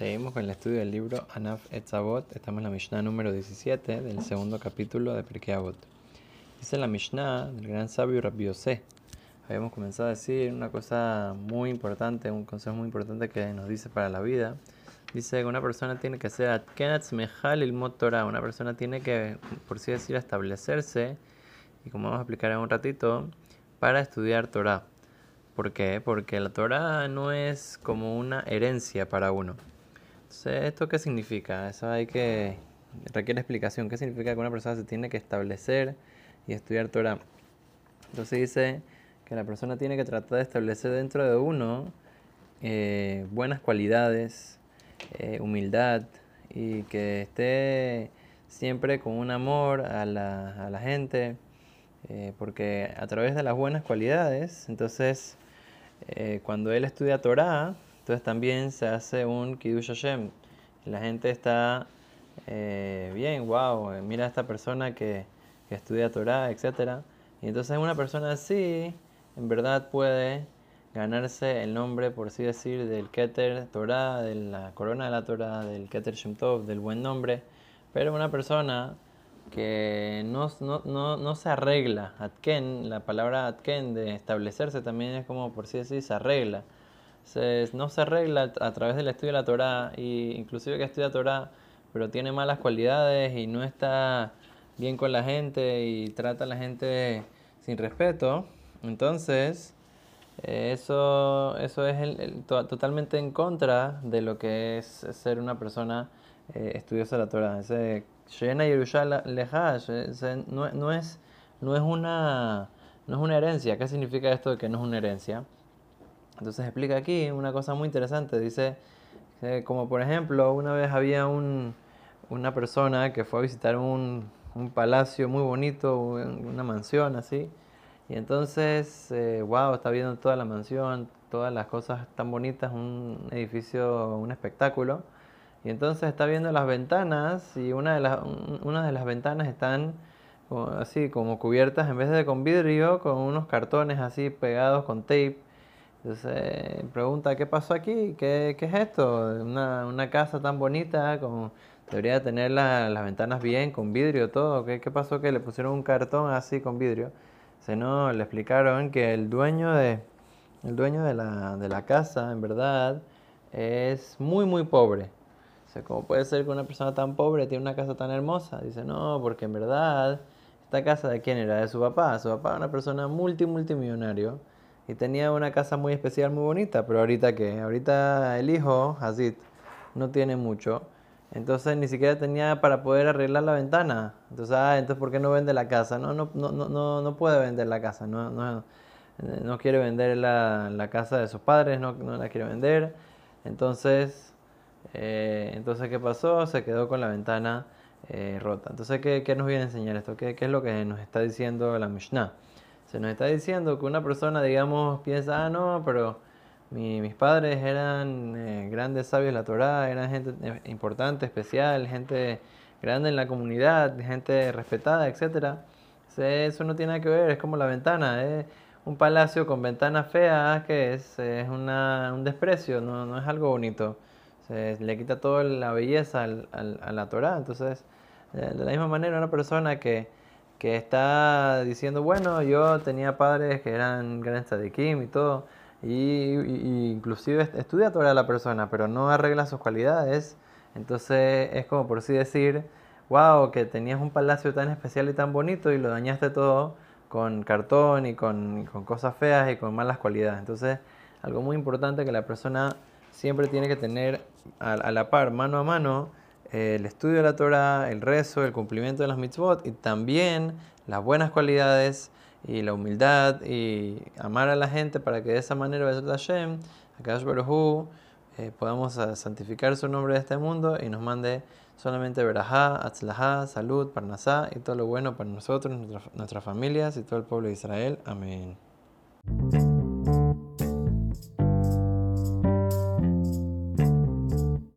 Seguimos con el estudio del libro Anaf Etzavot. Estamos en la Mishnah número 17 del segundo capítulo de Pirkei Avot. Dice la Mishnah del gran sabio Rabbi Yosef. Habíamos comenzado a decir una cosa muy importante, un consejo muy importante que nos dice para la vida. Dice que una persona tiene que ser Atkenatz Mejal il Torah. Una persona tiene que, por así decir, establecerse, y como vamos a explicar en un ratito, para estudiar Torah. ¿Por qué? Porque la Torah no es como una herencia para uno. ¿Esto qué significa? Eso hay que... requiere explicación. ¿Qué significa que una persona se tiene que establecer y estudiar Torah? Entonces dice que la persona tiene que tratar de establecer dentro de uno eh, buenas cualidades, eh, humildad y que esté siempre con un amor a la, a la gente, eh, porque a través de las buenas cualidades, entonces cuando él estudia Torah, entonces también se hace un Kiddush Hashem. La gente está eh, bien, wow, eh, mira a esta persona que, estudia Torah, etc. Y entonces una persona así, en verdad puede ganarse el nombre, por así decir, del Keter Torah, de la corona de la Torah, del Keter Shem Tov, del buen nombre. Pero una persona que no, no, se arregla, Atken, la palabra Atken de establecerse también es como, por así decir, se arregla no se arregla a través del estudio de la Torah, y inclusive que estudia Torah, pero tiene malas cualidades y no está bien con la gente y trata a la gente sin respeto, entonces eso, eso es el, totalmente en contra de lo que es ser una persona eh, estudiosa de la Torah. Ese Shena Lehash no, no, es, no, es una, no es una herencia. ¿Qué significa esto de que no es una herencia? Entonces explica aquí una cosa muy interesante. Dice, como por ejemplo, una vez había un, una persona que fue a visitar un, un palacio muy bonito, una mansión así. Y entonces, eh, wow, está viendo toda la mansión, todas las cosas tan bonitas, un edificio, un espectáculo. Y entonces está viendo las ventanas y una de las, una de las ventanas están así como cubiertas en vez de con vidrio, con unos cartones así pegados con tape. Entonces pregunta, ¿qué pasó aquí? ¿Qué, qué es esto? Una, una, casa tan bonita, con, debería tener las ventanas bien, con vidrio, todo. ¿Qué, ¿Qué, pasó que le pusieron un cartón así con vidrio? Se no, le explicaron que el dueño de, el dueño de la, de la casa, en verdad, es muy, muy pobre. O ¿cómo puede ser que una persona tan pobre tiene una casa tan hermosa? Dice, no, porque en verdad, esta casa de quién era? De su papá. Su papá era una persona multi, multimillonario y tenía una casa muy especial, muy bonita, pero ahorita que, ahorita el hijo, Hazid, no tiene mucho, entonces ni siquiera tenía para poder arreglar la ventana. Entonces, ah, entonces ¿por qué no vende la casa? No, no, no, no, no puede vender la casa, no, no, no quiere vender la, casa de sus padres, no, no la quiere vender. Entonces, eh, entonces, ¿qué pasó? Se quedó con la ventana eh, rota. Entonces, ¿qué, ¿qué, nos viene a enseñar esto? ¿Qué, ¿Qué es lo que nos está diciendo la Mishnah? Se nos está diciendo que una persona, digamos, piensa, ah, no, pero mis padres eran eh, grandes sabios de la Torá, eran gente eh, importante, especial, gente grande en la comunidad, gente respetada, etc. Eso no tiene nada que ver, es como la ventana, ¿eh? un palacio con ventanas feas, que es, es una, un desprecio, no, no, es algo bonito. Se le quita toda la belleza al, al, a la Torá. Entonces, de la misma manera, una persona que que está diciendo, bueno, yo tenía padres que eran grandes tzadikim y todo, y, inclusive estudia toda la persona, pero no arregla sus cualidades, entonces es como por así decir, wow, que tenías un palacio tan especial y tan bonito y lo dañaste todo con cartón y con, con cosas feas y con malas cualidades. Entonces, algo muy importante que la persona siempre tiene que tener a la par, mano a mano, el estudio de la Torah, el rezo, el cumplimiento de las mitzvot y también las buenas cualidades y la humildad y amar a la gente para que de esa manera, Hashem, Akash Baruj eh, podamos santificar su nombre de este mundo y nos mande solamente verajá, atzlajá, salud, parnasá y todo lo bueno para nosotros, nuestras familias y todo el pueblo de Israel. Amén.